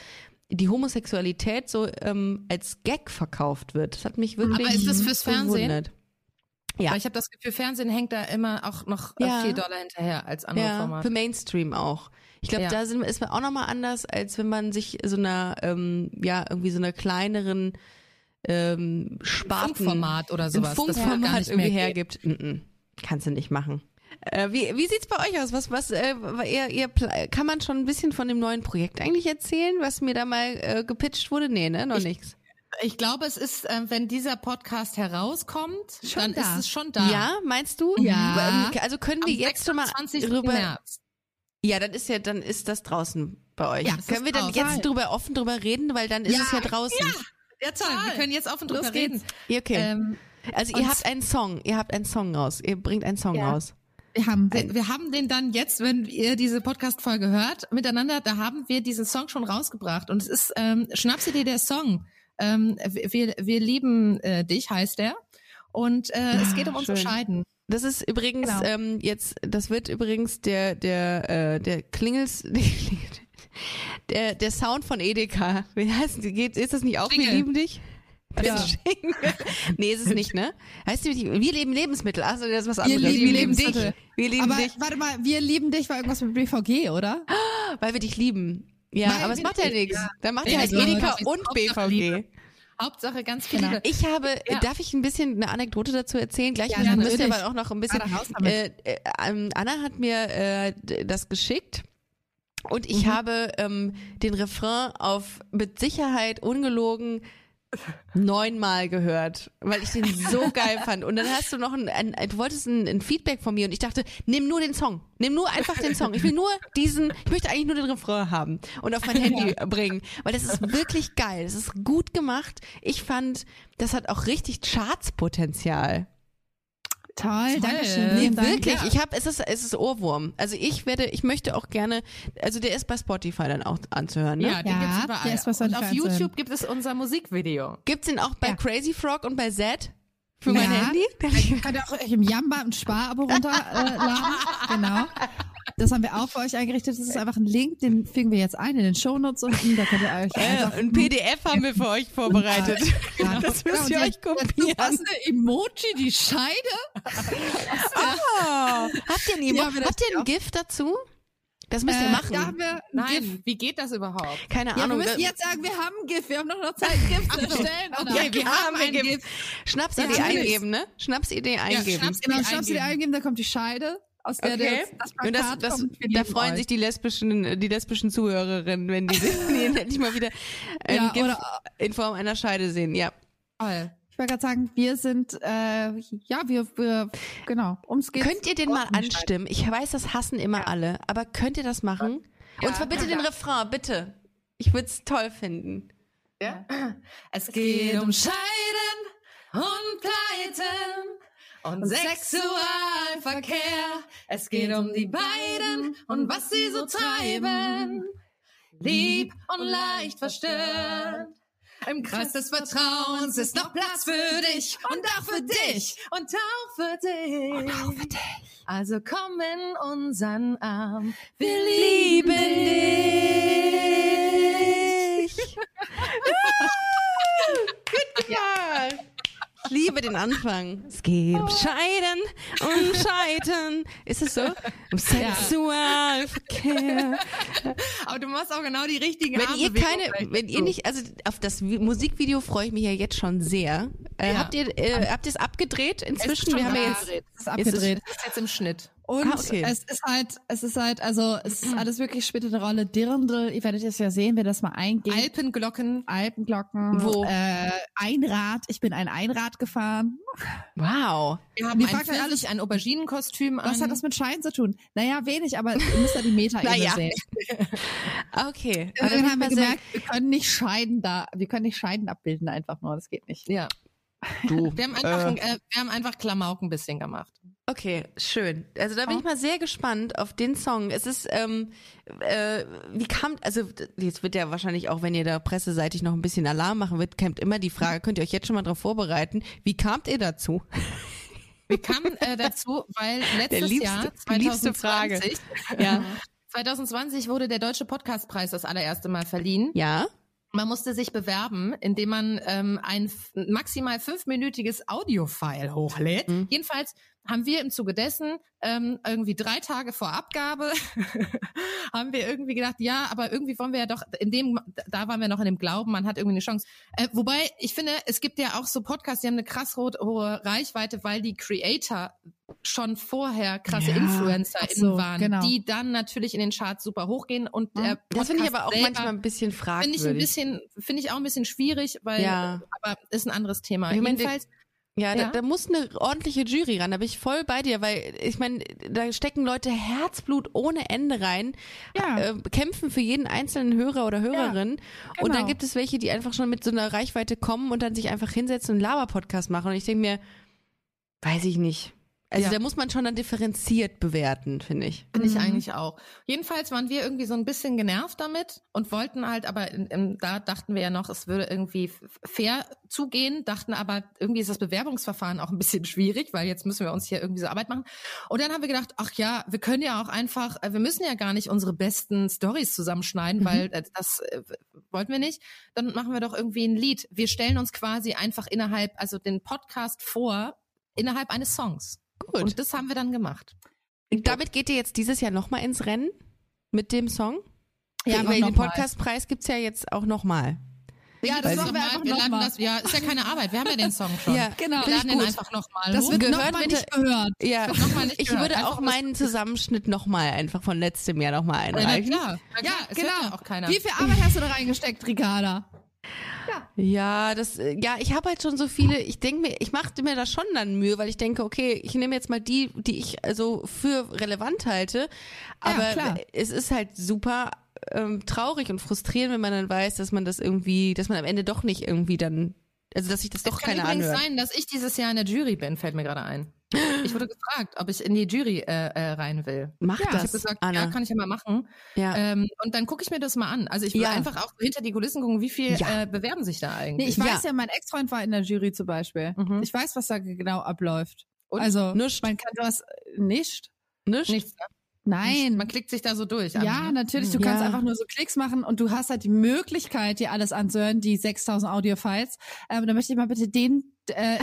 die Homosexualität so ähm, als Gag verkauft wird. Das hat mich wirklich
Aber ist das fürs Fernsehen?
gewundert. Ja.
Weil ich habe das Gefühl, Fernsehen hängt da immer auch noch äh,
Ja.
viel Dollar hinterher als andere
Ja,
Formate.
für Mainstream auch. Ich glaube,
Ja.
da sind, ist man auch nochmal anders, als wenn man sich so einer, ähm, ja, irgendwie so einer kleineren ähm, Sparten,
Funkformat oder sowas. gar
Funkformat
nicht
irgendwie hergibt. Mm -mm. Kannst du nicht machen. Äh, wie, wie sieht's bei euch aus? Was, was, äh, ihr, ihr, kann man schon ein bisschen von dem neuen Projekt eigentlich erzählen, was mir da mal äh, gepitcht wurde? Nee, ne, noch
Ich-
nichts.
Ich glaube, es ist, äh, wenn dieser Podcast herauskommt,
Schon
dann
da.
ist es schon da.
Ja, meinst du?
Ja.
Ähm, Also können
Am
wir jetzt schon mal
26.
rüber,
März.
Ja, dann ist ja, dann ist das draußen bei euch.
Ja,
Können wir dann
draußen.
jetzt drüber offen drüber reden, weil dann ist es ja draußen.
Ja, toll. Wir können jetzt offen drüber
Los geht's.
reden.
Ja, Okay.
Ähm,
also ihr
und-
habt einen Song, ihr habt einen Song raus. Ihr bringt einen Song
Ja.
raus.
Wir haben
wir, wir haben den dann jetzt, wenn ihr diese Podcast-Folge hört, miteinander, da haben wir diesen Song schon rausgebracht. Und es ist ähm, Schnapsidee der Song. Ähm, wir, wir lieben äh, dich, heißt der. Und äh, es geht um unsere
schön.
Scheiden.
Das ist übrigens
Genau.
ähm, jetzt, das wird übrigens der der äh, der Klingels der der Sound von Edeka. Wie heißt? Geht ist das nicht auch? Wir
Klingel.
lieben dich.
Ja.
nee, ist es nicht, ne? Heißt die, wir lieben Lebensmittel. Achso, das ist was
Wir
anderes.
lieben
dich.
Lebensmittel.
Wir lieben
aber
dich,
warte mal, wir lieben dich war irgendwas mit BVG, oder?
weil wir dich lieben. Ja,
Weil
aber es
wir
macht ja nichts.
ja.
Dann macht ihr halt
also,
Edeka und BVG.
Liebe. Hauptsache ganz viel
Genau.
Ich habe,
Ja.
darf ich ein bisschen eine Anekdote dazu erzählen? Gleich
Ja,
wir
natürlich.
aber auch noch ein bisschen.
Damit.
Äh, äh, ähm, Anna hat mir äh, das geschickt und ich
Mhm.
habe ähm, den Refrain auf mit Sicherheit ungelogen neunmal gehört, weil ich den so geil fand. Und dann hast du noch ein, ein, ein du wolltest ein, ein Feedback von mir und ich dachte, nimm nur den Song, nimm nur einfach den Song. Ich will nur diesen, ich möchte eigentlich nur den Refrain haben und auf mein Handy bringen, weil das ist wirklich geil. Das ist gut gemacht. Ich fand, das hat auch richtig Chartspotenzial.
Toll, danke schön.
Nee,
Dank.
wirklich.
Ja.
Ich habe, es ist, es ist Ohrwurm. Also ich werde, ich möchte auch gerne, also der ist bei Spotify dann auch anzuhören. Ne?
Ja, den
Ja,
gibt's überall.
der ist bei
Und
Spotify
auf
anzuhören.
YouTube gibt es unser Musikvideo.
Gibt's ihn auch bei
Ja.
Crazy Frog und bei Z für mein
Ja.
Handy?
Könnt ihr auch euch im Jamba ein Spar-Abo runterladen. Äh, laden. genau. Das haben wir auch für euch eingerichtet. Das ist einfach ein Link, den fügen wir jetzt ein in den Shownotes unten. Da könnt ihr euch
Äh,
einfach
ein PDF haben wir für euch vorbereitet.
Ja,
Das
genau,
müsst ihr euch kopieren.
Der passende Emoji, die Scheide.
Oh. Habt ihr, ein Emo-
Ja,
habt ihr ein GIF dazu? Das müsst ihr
Äh,
machen.
Da haben wir ein GIF.
Nein, wie geht das überhaupt?
Keine
Ja, wir
Ahnung.
müssen jetzt sagen, wir haben ein GIF. Wir haben doch noch Zeit, ein GIF zu erstellen. Oder?
Okay, wir haben ein GIF.
GIF.
Schnapsidee
Ja,
eingeben, ne? Schnapsidee eingeben.
Schnaps-
Genau,
Eingeben.
schnappst du dir eingeben, da kommt die Scheide, aus der
Okay.
das, das
Und das, das,
kommt.
Da freuen
euch.
sich die lesbischen, die lesbischen Zuhörerinnen, wenn die, die endlich mal wieder ein
Ja, oder-
in Form einer Scheide sehen. Ja.
Toll.
Ich wollte gerade sagen, wir sind, äh, ja, wir, wir, genau, ums geht's.
Könnt ihr den mal anstimmen? Ich weiß, das hassen immer alle, aber könnt ihr das machen? Und zwar bitte den Refrain, bitte. Ich würde es toll finden.
Ja? Es geht um Scheiden und Pleiten und Sexualverkehr. Es geht um die beiden und was sie so treiben. Lieb und leicht verstört. Im Kreis des Vertrauens ist noch Platz für dich und auch für dich und auch für dich. Und auch für dich. Also komm in unseren Arm. Wir lieben dich.
Gut gemacht. Ich liebe den Anfang. Es geht um Scheiden und Scheitern. Ist es so? Um Sexualverkehr.
Aber du machst auch genau die richtigen
Wenn ihr keine, wenn ihr nicht, also auf das Vi- Musikvideo freue ich mich ja jetzt schon sehr. Äh,
Ja.
Habt ihr, äh, habt ihr es abgedreht
Es ist
inzwischen?
schon
Wir haben ja jetzt,
abgedreht.
Es ist abgedreht.
Das ist jetzt im Schnitt.
Und
Ah, okay.
es ist halt, es ist halt, also es ist alles wirklich spielt eine Rolle. Dirndl, ihr werdet es ja sehen, wenn das mal eingeht.
Alpenglocken.
Alpenglocken.
Wo?
Äh, Einrad. Ich bin ein Einrad gefahren.
wow.
Wir haben ein
halt
Pfirsich, ein Auberginenkostüm an.
Was hat das mit Schein zu tun? Naja, wenig, aber ihr müsst ja die Meta-Ebene
Naja.
sehen.
Okay. Aber
Dann haben wir gemerkt, wir können nicht Scheiden da, wir können nicht Scheiden abbilden einfach nur, das geht nicht.
Ja.
Du.
Wir haben einfach, ein, äh, wir haben einfach Klamauk ein bisschen gemacht.
Okay, schön. Also da bin ich mal sehr gespannt auf den Song. Es ist, ähm, äh, wie kam, also jetzt wird ja wahrscheinlich auch, wenn ihr da presseseitig noch ein bisschen Alarm machen wird, kommt immer die Frage, könnt ihr euch jetzt schon mal darauf vorbereiten, wie kamt ihr dazu?
Wir kamen äh, dazu, weil letztes
liebste-
Jahr,
die liebste Frage.
2020,
Ja.
2020 wurde der Deutsche Podcastpreis das allererste Mal verliehen.
Ja?
Man musste sich bewerben, indem man ähm, ein maximal fünfminütiges Audiofile hochlädt.
Mhm.
Jedenfalls haben wir im Zuge dessen ähm, irgendwie drei Tage vor Abgabe haben wir irgendwie gedacht, ja, aber irgendwie wollen wir ja doch in dem, da waren wir noch in dem Glauben, man hat irgendwie eine Chance. Äh, wobei ich finde, es gibt ja auch so Podcasts, die haben eine krass ho- hohe Reichweite, weil die Creator schon vorher krasse
Ja,
InfluencerInnen
so,
waren,
genau.
die dann natürlich in den Charts super hochgehen und der
Das finde ich
Podcast
aber auch
selber-
manchmal ein bisschen fragwürdig.
Finde ich ein bisschen, finde ich auch ein bisschen schwierig, weil,
Ja.
aber ist ein anderes Thema.
Ich meine,
Jedenfalls,
Ja,
Ja.
Da, da muss eine ordentliche Jury ran. Da bin ich voll bei dir, weil ich meine, da stecken Leute Herzblut ohne Ende rein,
Ja.
äh, kämpfen für jeden einzelnen Hörer oder Hörerin. Und
genau.
dann gibt es welche, die einfach schon mit so einer Reichweite kommen und dann sich einfach hinsetzen und einen Laber-Podcast machen. Und ich denke mir, weiß ich nicht. Also
Ja.
da muss man schon dann differenziert bewerten, finde ich.
Finde ich
Mhm.
eigentlich auch. Jedenfalls waren wir irgendwie so ein bisschen genervt damit und wollten halt, aber in, in, da dachten wir ja noch, es würde irgendwie fair zugehen, dachten aber, irgendwie ist das Bewerbungsverfahren auch ein bisschen schwierig, weil jetzt müssen wir uns hier irgendwie so Arbeit machen. Und dann haben wir gedacht, ach ja, wir können ja auch einfach, äh, wir müssen ja gar nicht unsere besten Stories zusammenschneiden,
Mhm.
weil äh, das äh, wollten wir nicht. Dann machen wir doch irgendwie ein Lied. Wir stellen uns quasi einfach innerhalb, also den Podcast vor, innerhalb eines Songs.
Gut.
Und das haben wir dann gemacht.
Und damit geht ihr jetzt dieses Jahr nochmal ins Rennen mit dem Song?
Ja, aber
weil den. Podcastpreis gibt's ja jetzt auch nochmal.
Ja, das machen wir einfach
wir laden
nochmal.
das, ja, ist ja keine Arbeit. Wir haben ja den Song schon.
Ja,
Genau.
wir laden den
gut.
einfach nochmal
Das wird
Gehört
nochmal
bitte-
nicht gehört.
Ja,
nochmal nicht
ich
gehört.
würde
Einfach
auch meinen Zusammenschnitt nochmal einfach von letztem Jahr nochmal
Ja,
einreichen.
klar, na klar,
Ja,
hört
genau.
ja auch keiner.
Wie viel Arbeit hast du da reingesteckt, Ricarda?
Ja, das, äh, ja, ich habe halt schon so viele, ich denke mir, ich machte mir da schon dann Mühe, weil ich denke, okay, ich nehme jetzt mal die, die ich also für relevant halte. Aber
klar.
es ist halt super ähm, traurig und frustrierend, wenn man dann weiß, dass man das irgendwie, dass man am Ende doch nicht irgendwie dann, also dass sich das doch
es kann
keiner
übrigens
anhört.
sein, dass ich dieses Jahr in der Jury bin, fällt mir gerade ein. Ich wurde gefragt, ob ich in die Jury äh, äh, rein will.
Mach
Ja,
Ich habe
das,
gesagt,
Anna.
ja, kann ich ja mal machen.
ja.
Ähm, und dann gucke ich mir das mal an. Also ich will
Ja.
einfach auch hinter die Kulissen gucken, wie viel
Ja.
äh, bewerben sich da
Nee,
eigentlich.
ich weiß ja, mein Ex-Freund war in der Jury zum Beispiel.
Mhm.
Ich weiß, was da genau abläuft.
Und?
Also,
Nischt.
man kann das nicht.
Nicht?
Nichts. Ne?
Nein.
Man klickt sich da so durch.
ja,
Anna, ne?
natürlich. Du kannst
Ja.
einfach nur so Klicks machen und du hast halt die Möglichkeit, dir alles anzuhören, die 6000 Audio-Files. Ähm, da möchte ich mal bitte den äh, äh,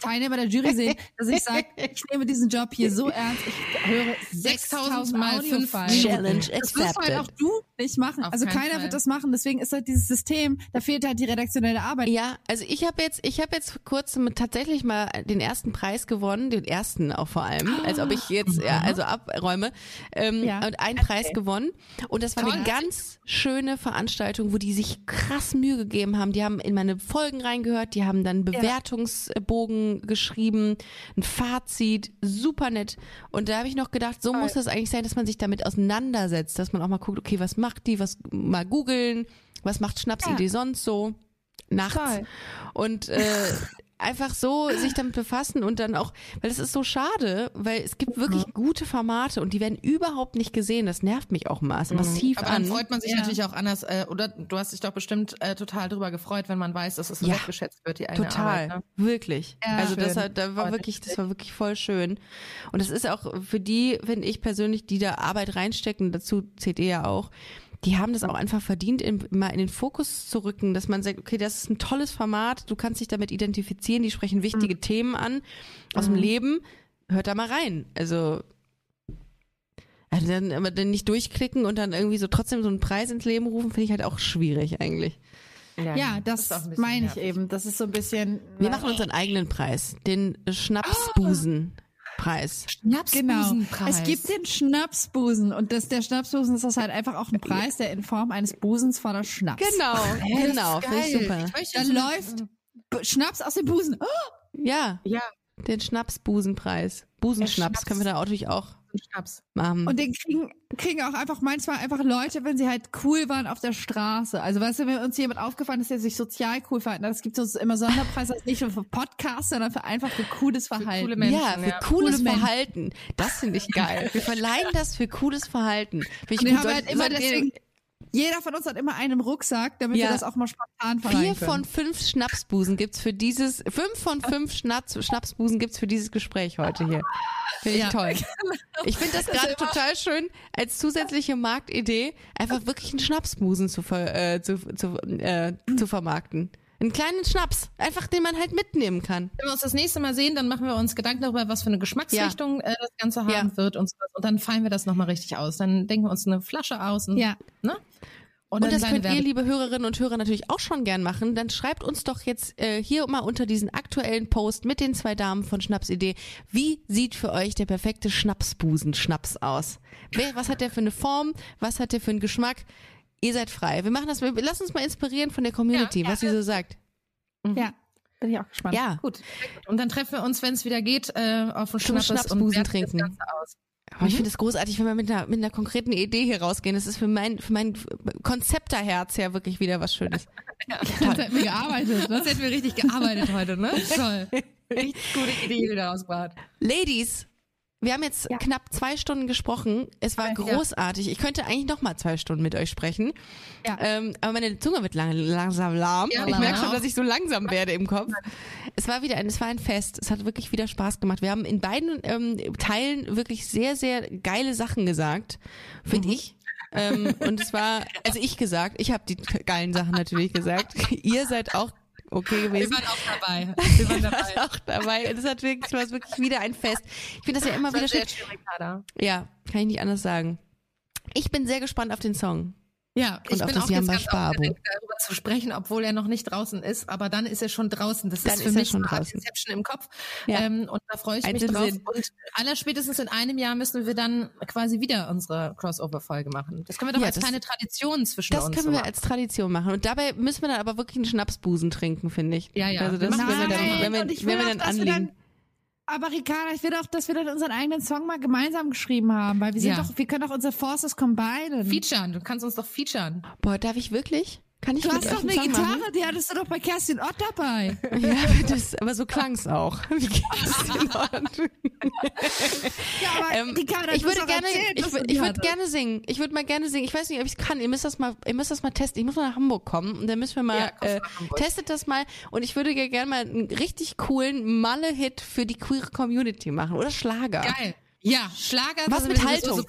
Teilnehmer der Jury sehen, dass ich sage, ich nehme diesen Job hier so ernst. Ich höre 6000
mal fünf.
Challenge
Das wirst du halt
accepted.
auch du nicht machen.
Auf
also keiner
Fall.
wird das machen. Deswegen ist halt dieses System, da fehlt halt die redaktionelle Arbeit.
Ja, also ich habe jetzt, ich habe jetzt kurz mit tatsächlich mal den ersten Preis gewonnen, den ersten auch vor allem, als ob ich jetzt ja also abräume ähm,
Ja.
und einen Preis gewonnen und das war eine
Toll.
ganz schöne Veranstaltung, wo die sich krass Mühe gegeben haben. Die haben in meine Folgen reingehört, die haben dann Bewertungsbogen geschrieben, ein Fazit, super nett. Und da habe ich noch gedacht, so muss das eigentlich sein, dass man sich damit auseinandersetzt, dass man auch mal guckt, okay, was macht die, was mal googeln, was macht Schnapsidee sonst so nachts.
Toll.
Und äh, einfach so sich damit befassen und dann auch, weil es ist so schade, weil es gibt wirklich gute Formate und die werden überhaupt nicht gesehen. Das nervt mich auch mass, massiv
Aber
an.
dann freut man sich
Ja.
natürlich auch anders, äh, oder du hast dich doch bestimmt äh, total drüber gefreut, wenn man weiß, dass es so
Ja.
wertgeschätzt wird, die eigene
Total,
Arbeit. Ne?
wirklich.
Ja.
also das,
Schön.
hat, da war wirklich, das war wirklich voll schön. Und es ist auch für die, finde ich persönlich, die da Arbeit reinstecken, dazu zählt ihr ja auch, die haben das auch einfach verdient, in, mal in den Fokus zu rücken, dass man sagt, okay, das ist ein tolles Format, du kannst dich damit identifizieren, die sprechen wichtige
Mhm.
Themen an aus dem Leben, hört da mal rein. Also also dann, aber dann nicht durchklicken und dann irgendwie so trotzdem so einen Preis ins Leben rufen, finde ich halt auch schwierig eigentlich.
Ja,
ist
das, meine ich
nervig.
eben. Das ist so ein bisschen.
Wir machen unseren eigenen Preis, den Schnapsbusen-Preis.
Genau. Es gibt den Schnapsbusen und das, der Schnapsbusen ist das halt einfach auch ein Preis, der in Form eines Busens voller Schnaps.
Genau,
das
genau, finde ich super.
Ich
Da läuft Schnaps aus dem Busen. Oh,
Ja,
Ja,
den Schnapsbusenpreis. Busenschnaps
Schnaps.
können wir da natürlich auch
Schnaps.
machen.
und den kriegen, kriegen auch einfach manchmal einfach Leute, wenn sie halt cool waren auf der Straße. Also weißt du, wenn uns jemand aufgefallen ist, der sich sozial cool verhalten hat, es gibt so immer Sonderpreise, das nicht nur für Podcasts, sondern für einfach für cooles Verhalten.
coole Menschen.
ja, für
ja.
cooles
Coole.
Verhalten. Das finde ich geil. Wir verleihen das für cooles Verhalten. Finde ich
Und
gut.
haben
Soll-
halt immer deswegen, jeder von uns hat immer einen Rucksack, damit
Ja.
wir das auch mal spontan verleihen
Vier von fünf Schnapsbusen gibt's für dieses, fünf von fünf Schnaps, Schnapsbusen gibt's für dieses Gespräch heute hier. Finde ich
Ja.
toll. Ich finde das gerade total schön, als zusätzliche Marktidee, einfach wirklich einen Schnapsbusen zu, ver, äh, zu, zu, äh, zu vermarkten. Einen kleinen Schnaps, einfach den man halt mitnehmen kann.
Wenn wir uns das nächste Mal sehen, dann machen wir uns Gedanken darüber, was für eine Geschmacksrichtung äh, das Ganze haben
Ja.
wird und, so. und dann feilen wir das nochmal richtig aus. Dann denken wir uns eine Flasche aus und,
Ja.
ne?
Und,
dann
das könnt ihr,
Werbe-
liebe Hörerinnen und Hörer, natürlich auch schon gern machen. Dann schreibt uns doch jetzt äh, hier mal unter diesen aktuellen Post mit den zwei Damen von Schnapsidee, wie sieht für euch der perfekte Schnapsbusen-Schnaps aus? Wer, was hat der für eine Form? Was hat der für einen Geschmack? Ihr seid frei. Wir machen das, wir, lasst uns mal inspirieren von der Community,
Ja, ja.
was sie so sagt.
Ja, bin ich auch gespannt.
Ja.
Gut. Und dann treffen wir uns, wenn es wieder geht, äh, auf Schnappes
Schnapsbusen trinken.
Das Ganze aus.
Aber ich finde es großartig, wenn wir mit einer, mit einer konkreten Idee hier rausgehen. Das ist für mein, für mein Konzepterherz ja wirklich wieder was Schönes.
Das hätten wir gearbeitet, ne?
Das hätten wir richtig gearbeitet heute, ne? Toll. Richtig gute Idee, die da rausgebracht.
Ladies, wir haben jetzt knapp zwei Stunden gesprochen. Es war großartig. Ich könnte eigentlich noch mal zwei Stunden mit euch sprechen.
Ja.
Ähm, aber meine Zunge wird lang, langsam lahm.
Ja,
ich merke schon, dass ich so langsam werde im Kopf. Es war wieder ein, es war ein Fest. Es hat wirklich wieder Spaß gemacht. Wir haben in beiden ähm, Teilen wirklich sehr, sehr geile Sachen gesagt, finde
Mhm.
ich. ähm, und es war, also ich gesagt, ich habe die geilen Sachen natürlich gesagt. Ihr seid auch okay
Wir
gewesen.
waren auch dabei. Wir waren dabei.
war auch dabei. Es hat wirklich, war wirklich wieder ein Fest. Ich finde das ja immer wieder schön. Ja, kann ich nicht anders sagen. Ich bin sehr gespannt auf den Song.
Ja,
Und
ich
auf
bin
das
auch jetzt ganz aufgeregt, darüber zu sprechen, obwohl er noch nicht draußen ist, aber dann ist er schon draußen. Das
Dann
ist für
ist
mich
schon draußen.
Inception im Kopf.
Ja.
Ähm, und da freue ich
Eins
mich drauf.
Sinn.
Und allerspätestens in einem Jahr müssen wir dann quasi wieder unsere Crossover-Folge machen. Das können wir doch
Ja,
als
das-
kleine Tradition zwischen
Das
uns
können
so
wir
machen.
als Tradition machen. Und dabei müssen wir dann aber wirklich einen Schnapsbusen trinken, finde ich.
Ja, ja.
Also das,
machen
wenn wir
das
dann, wenn wir,
und
wenn wir dann
dann, aber Ricarda, ich will doch, dass wir dann unseren eigenen Song mal gemeinsam geschrieben haben, weil wir sind
Ja.
doch, wir können doch unsere Forces combinen.
Featuren, du kannst uns doch featuren.
Boah, darf ich wirklich? Kann ich
Du hast doch eine Gitarre,
machen?
die hattest du doch bei Kerstin Ott dabei.
Ja, das, aber so klang's auch. Wie geht's in Ordnung?
Ja, aber
Ähm,
Ricarda,
ich
du hast
würde gerne,
erzählt,
ich, ich
die
würde gerne singen. Ich würde mal gerne singen. Ich weiß nicht, ob ich es kann. Ihr müsst das mal, ihr müsst das mal testen. Ich muss mal nach Hamburg kommen und dann müssen wir mal,
Ja,
äh, testet das mal. Und ich würde gerne mal einen richtig coolen Malle-Hit für die queere Community machen oder Schlager.
Geil. Ja, Schlager.
Was mit Haltung?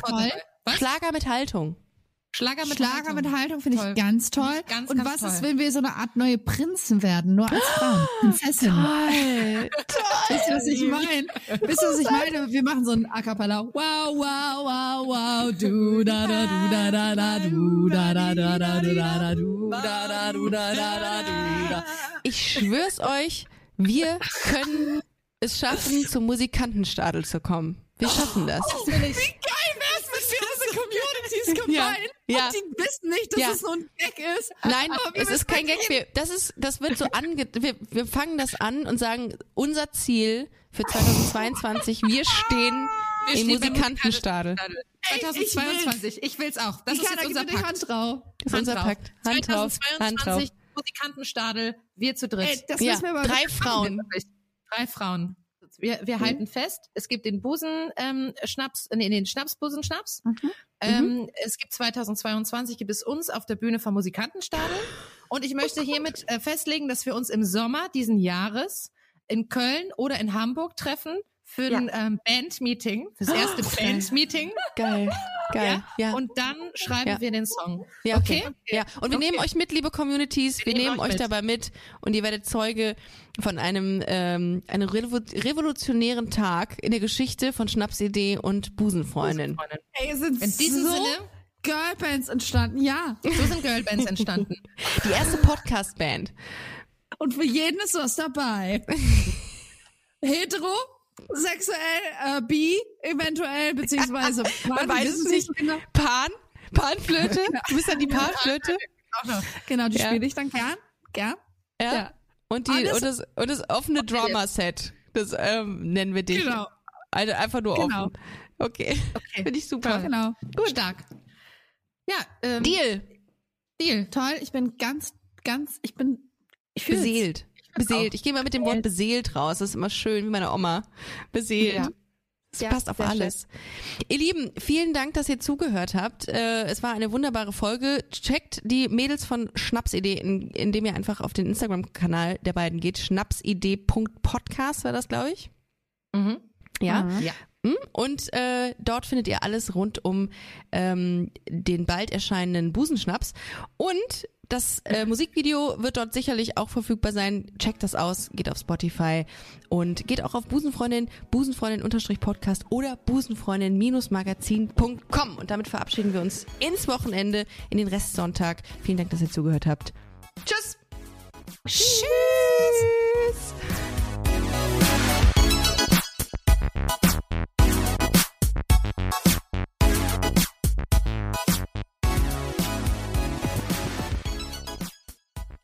Was?
Schlager mit Haltung.
Schlager mit
Schlager
Haltung.
mit Haltung finde
Toll.
ich ganz toll.
Ganz,
und
ganz
was
toll.
ist, wenn wir so eine Art neue Prinzen werden, nur als Frauen, Prinzessinnen?
Toll.
Wisst ihr, was ich meine? Wisst ihr, was ich meine? Wir machen so ein A Cappella. Wow, wow, wow, wow, du, da, da, du, da, da, da, du, da, da, da, da, du, da, da, du, da, da, du, da, da, da, du, da.
Ich schwör's euch, wir können es schaffen, zum Musikantenstadel zu kommen. Wir schaffen das.
Wär's, wenn wir unsere Communities combine
Ja, ja.
und die wissen nicht, dass
Ja.
es nur ein Gag ist.
Nein, es ist kein Gag. Wir, das ist, das wird so ange, wir, wir fangen das an und sagen, unser Ziel für 2022, wir stehen
Wir
im Musikantenstadel.
Ey, ich
2022. Ich will's auch. Das ist
Ricarda,
jetzt unser Pakt.
Hand drauf.
Das ist unser. Pakt. Hand drauf, Hand drauf.
2022 Musikantenstadel, wir zu dritt.
Ey, das
Ja,
müssen wir aber
drei Frauen.
Drei Frauen. Wir, wir halten fest, es gibt den Busen ähm, Schnaps, nee, den Schnapsbusen Schnaps.
Mhm.
Ähm, es gibt 2022 gibt es uns auf der Bühne vom Musikantenstadel. Und ich möchte hiermit äh, festlegen, dass wir uns im Sommer diesen Jahres in Köln oder in Hamburg treffen für ein ähm, Bandmeeting, fürs erste Bandmeeting.
Geil, geil. Ja,
Und dann schreiben
Ja.
wir den Song.
ja, okay.
okay?
Ja, und wir
Okay.
nehmen euch mit, liebe Communities. Wir,
nehmen
nehmen
euch mit.
dabei mit und ihr werdet Zeuge von einem, ähm, einem revo revolutionären Tag in der Geschichte von Schnapsidee und Busenfreundin.
Ey, es sind
In diesem
so
Sinne,
Girlbands entstanden, ja.
so sind Girlbands entstanden.
Die erste Podcast-Band.
Und für jeden ist was dabei. Hetero, sexuell, äh, bi, eventuell, beziehungsweise
Man weiß es
wissen
nicht.
genau.
Pan? Panflöte? Du bist ja die Panflöte?
Genau, die
Ja.
spiele ich dann gern. Gern.
Ja.
Ja.
Und, die,
Alles-
und, das, und das offene Drama-Set. Das ähm, nennen wir dich.
Genau.
Also einfach nur
Genau.
offen. Okay.
Okay.
Finde ich super.
Genau.
Gut. Stark. Ja, ähm,
Deal.
Deal.
Toll, ich bin ganz, ganz, ich bin, ich fühle
Beseelt. Beseelt. Ich gehe mal mit dem Wort beseelt raus. Das ist immer schön, wie meine Oma. Beseelt.
Ja.
Das
Ja,
passt auf alles. Ihr Lieben, vielen Dank, dass ihr zugehört habt. Äh, es war eine wunderbare Folge. Checkt die Mädels von Schnapsidee, in, indem ihr einfach auf den Instagram-Kanal der beiden geht. Schnapsidee.podcast war das, glaube ich.
Mhm.
Ja.
Ja.
Hm? Und äh, dort findet ihr alles rund um ähm, den bald erscheinenden Busenschnaps. Und das äh, Musikvideo wird dort sicherlich auch verfügbar sein. Checkt das aus, geht auf Spotify und geht auch auf Busenfreundin, Busenfreundin-Podcast oder Busenfreundin-magazin.com. Und damit verabschieden wir uns ins Wochenende, in den Restsonntag. Vielen Dank, dass ihr zugehört habt. Tschüss! Tschüss!